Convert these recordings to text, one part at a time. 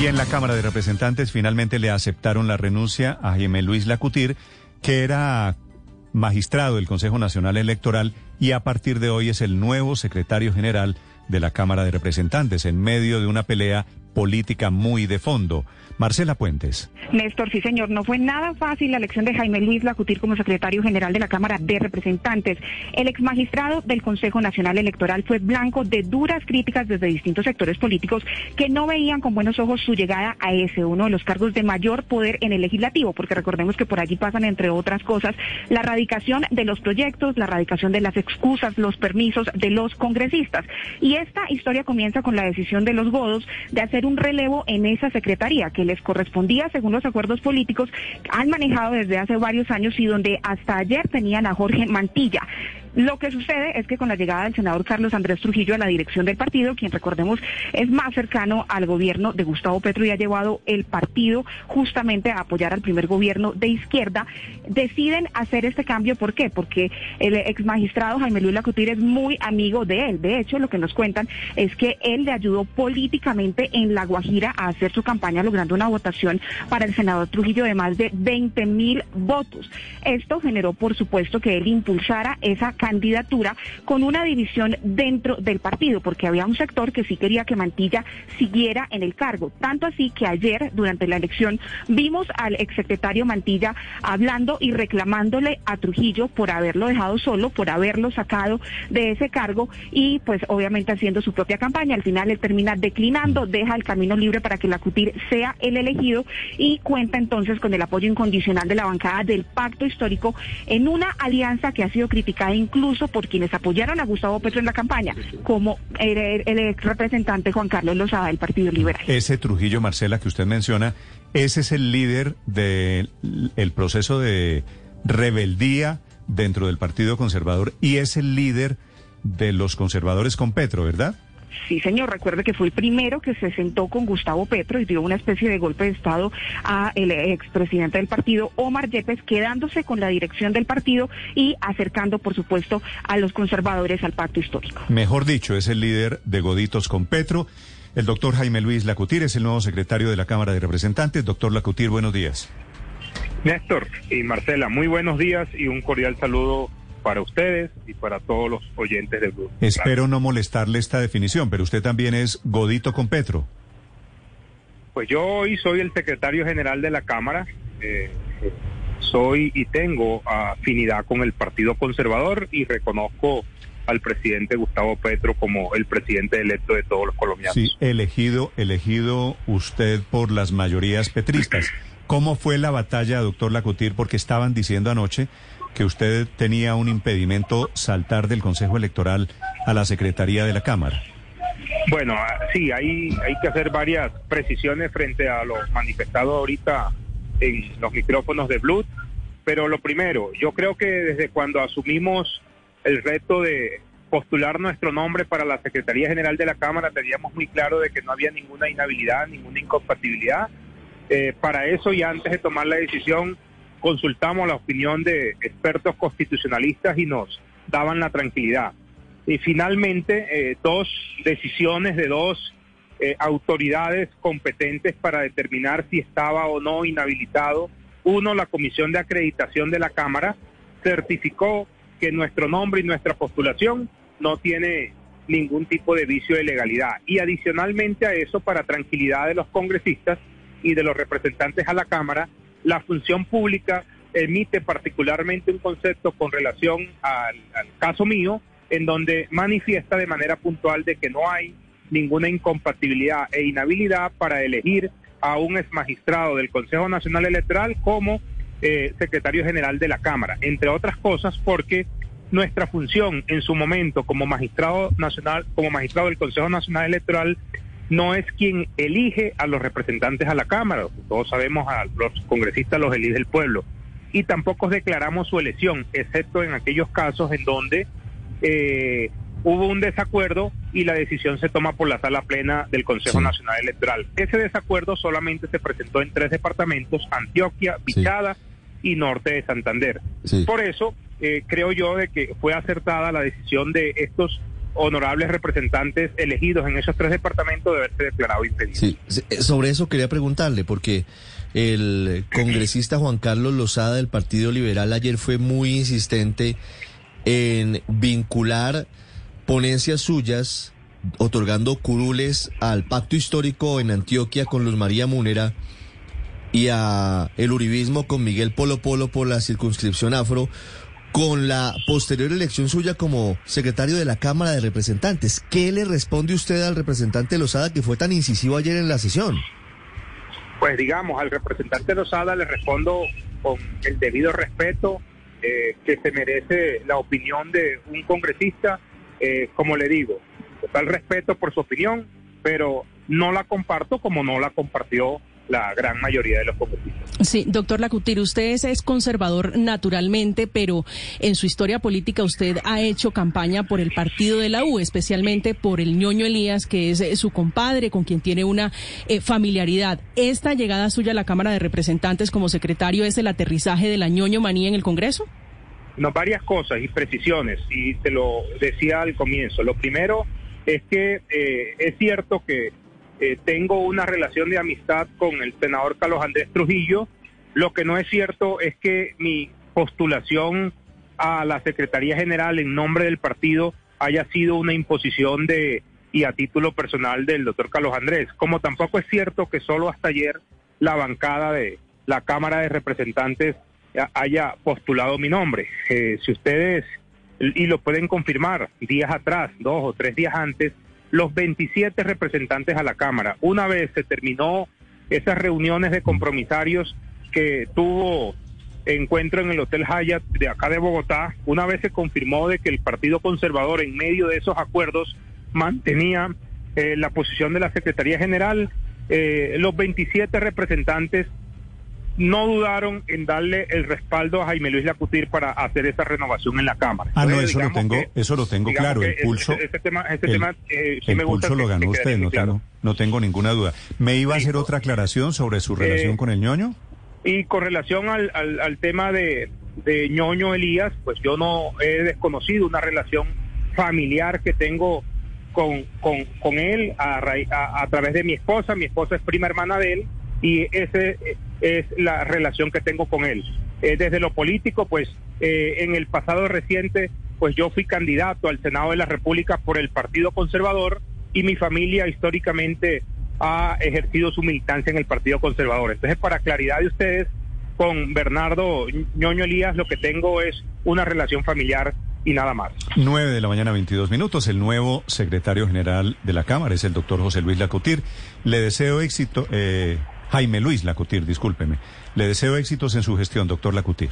Y en la Cámara de Representantes finalmente le aceptaron la renuncia a Jaime Luis Lacutir, que era magistrado del Consejo Nacional Electoral y a partir de hoy es el nuevo secretario general de la Cámara de Representantes. En medio de una pelea política muy de fondo. Marcela Puentes. Néstor, sí señor, no fue nada fácil la elección de Jaime Luis Lacutir como secretario general de la Cámara de Representantes. El ex magistrado del Consejo Nacional Electoral fue blanco de duras críticas desde distintos sectores políticos que no veían con buenos ojos su llegada a ese, uno de los cargos de mayor poder en el legislativo, porque recordemos que por allí pasan, entre otras cosas, la radicación de los proyectos, la radicación de las excusas, los permisos de los congresistas. Y esta historia comienza con la decisión de los godos de hacer un relevo en esa secretaría que les correspondía según los acuerdos políticos han manejado desde hace varios años y donde hasta ayer tenían a Jorge Mantilla. Lo que sucede es que con la llegada del senador Carlos Andrés Trujillo a la dirección del partido, quien recordemos es más cercano al gobierno de Gustavo Petro y ha llevado el partido justamente a apoyar al primer gobierno de izquierda, deciden hacer este cambio. ¿Por qué? Porque el ex magistrado Jaime Luis Lacutir es muy amigo de él. De hecho, lo que nos cuentan es que él le ayudó políticamente en La Guajira a hacer su campaña, logrando una votación para el senador Trujillo de más de 20 mil votos. Esto generó, por supuesto, que él impulsara esa candidatura con una división dentro del partido, porque había un sector que sí quería que Mantilla siguiera en el cargo. Tanto así que ayer, durante la elección, vimos al exsecretario Mantilla hablando y reclamándole a Trujillo por haberlo dejado solo, por haberlo sacado de ese cargo y pues obviamente haciendo su propia campaña. Al final él termina declinando, deja el camino libre para que la CUTIR sea el elegido y cuenta entonces con el apoyo incondicional de la bancada del pacto histórico en una alianza que ha sido criticada incluso por quienes apoyaron a Gustavo Petro en la campaña, como el, ex representante Juan Carlos Lozada del Partido Liberal. Ese Trujillo, Marcela, que usted menciona, ese es el líder del proceso de rebeldía dentro del Partido Conservador y es el líder de los conservadores con Petro, ¿verdad? Sí, señor, recuerde que fue el primero que se sentó con Gustavo Petro y dio una especie de golpe de Estado a el expresidente del partido, Omar Yepes, quedándose con la dirección del partido y acercando, por supuesto, a los conservadores al pacto histórico. Mejor dicho, es el líder de Goditos con Petro. El doctor Jaime Luis Lacutir es el nuevo secretario de la Cámara de Representantes. Doctor Lacutir, buenos días. Néstor y Marcela, muy buenos días y un cordial saludo para ustedes y para todos los oyentes del grupo. Espero no molestarle esta definición, pero usted también es Godito con Petro. Pues yo hoy soy el secretario general de la Cámara. Eh, soy y tengo afinidad con el Partido Conservador y reconozco al presidente Gustavo Petro como el presidente electo de todos los colombianos. Sí, elegido, elegido usted por las mayorías petristas. ¿Cómo fue la batalla, doctor Lacutir? Porque estaban diciendo anoche que usted tenía un impedimento saltar del Consejo Electoral a la Secretaría de la Cámara. Bueno, ah, sí, hay, hay que hacer varias precisiones frente a lo manifestado ahorita en los micrófonos de Blue, pero lo primero, yo creo que desde cuando asumimos el reto de postular nuestro nombre para la Secretaría General de la Cámara, teníamos muy claro de que no había ninguna inhabilidad, ninguna incompatibilidad. Eh, para eso y antes de tomar la decisión, consultamos la opinión de expertos constitucionalistas y nos daban la tranquilidad. Y finalmente, eh, dos decisiones de dos eh, autoridades competentes para determinar si estaba o no inhabilitado. Uno, la Comisión de Acreditación de la Cámara certificó que nuestro nombre y nuestra postulación no tiene ningún tipo de vicio de legalidad. Y adicionalmente a eso, para tranquilidad de los congresistas y de los representantes a la Cámara, la función pública emite particularmente un concepto con relación al, caso mío, en donde manifiesta de manera puntual de que no hay ninguna incompatibilidad e inhabilidad para elegir a un ex magistrado del Consejo Nacional Electoral como eh, secretario general de la Cámara, entre otras cosas porque nuestra función en su momento como magistrado nacional, como magistrado del Consejo Nacional Electoral no es quien elige a los representantes a la Cámara, todos sabemos a los congresistas los elige el pueblo, y tampoco declaramos su elección, excepto en aquellos casos en donde eh, hubo un desacuerdo y la decisión se toma por la sala plena del Consejo Nacional Electoral. Ese desacuerdo solamente se presentó en tres departamentos, Antioquia, Vichada y Norte de Santander. Por eso eh, creo yo de que fue acertada la decisión de estos honorables representantes elegidos en esos tres departamentos de haberse declarado impedido. Sí, sobre eso quería preguntarle, porque el congresista Juan Carlos Lozada del Partido Liberal ayer fue muy insistente en vincular ponencias suyas otorgando curules al pacto histórico en Antioquia con Luz María Múnera y a el uribismo con Miguel Polo Polo por la circunscripción afro con la posterior elección suya como secretario de la Cámara de Representantes. ¿Qué le responde usted al representante Lozada que fue tan incisivo ayer en la sesión? Pues digamos, al representante Lozada le respondo con el debido respeto eh, que se merece la opinión de un congresista, eh, como le digo, total respeto por su opinión, pero no la comparto como no la compartió la gran mayoría de los congresistas. Sí, doctor Lacutir, usted es, conservador naturalmente, pero en su historia política usted ha hecho campaña por el partido de la U, especialmente por el ñoño Elías, que es eh, su compadre, con quien tiene una eh, familiaridad. ¿Esta llegada suya a la Cámara de Representantes como secretario es el aterrizaje de la ñoño manía en el Congreso? No, varias cosas y precisiones, y te lo decía al comienzo. Lo primero es que eh, es cierto que eh, tengo una relación de amistad con el senador Carlos Andrés Trujillo. Lo que no es cierto es que mi postulación a la Secretaría General en nombre del partido haya sido una imposición de y a título personal del doctor Carlos Andrés. Como tampoco es cierto que solo hasta ayer la bancada de la Cámara de Representantes haya postulado mi nombre. Eh, si ustedes, y lo pueden confirmar, días atrás, dos o tres días antes, los 27 representantes a la Cámara. Una vez se terminó esas reuniones de compromisarios que tuvo encuentro en el Hotel Hyatt de acá de Bogotá, una vez se confirmó de que el Partido Conservador en medio de esos acuerdos mantenía eh, la posición de la Secretaría General, eh, los 27 representantes no dudaron en darle el respaldo a Jaime Luis Lacutir para hacer esa renovación en la Cámara. Ah, no, eso lo tengo, eso lo tengo claro. El pulso, tema, tema eh, sí me gusta pulso lo ganó usted, no, tengo, no tengo ninguna duda. ¿Me iba a hacer otra aclaración sobre su relación eh, con el ñoño? Y con relación al, al, tema de, de ñoño Elías, pues yo no he desconocido una relación familiar que tengo con, con, con él a, a, a través de mi esposa. Mi esposa es prima hermana de él y ese es la relación que tengo con él. Eh, desde lo político, pues eh, en el pasado reciente, pues yo fui candidato al Senado de la República por el Partido Conservador y mi familia históricamente ha ejercido su militancia en el Partido Conservador. Entonces, para claridad de ustedes, con Bernardo Ñoño Elías lo que tengo es una relación familiar y nada más. 9 de la mañana, 22 minutos. El nuevo secretario general de la Cámara es el doctor José Luis Lacotir. Le deseo éxito. Eh, Jaime Luis Lacutir, discúlpeme. Le deseo éxitos en su gestión, doctor Lacutir.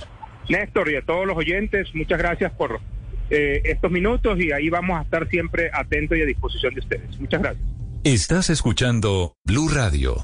Néstor y a todos los oyentes, muchas gracias por eh, estos minutos y ahí vamos a estar siempre atentos y a disposición de ustedes. Muchas gracias. Estás escuchando Blue Radio.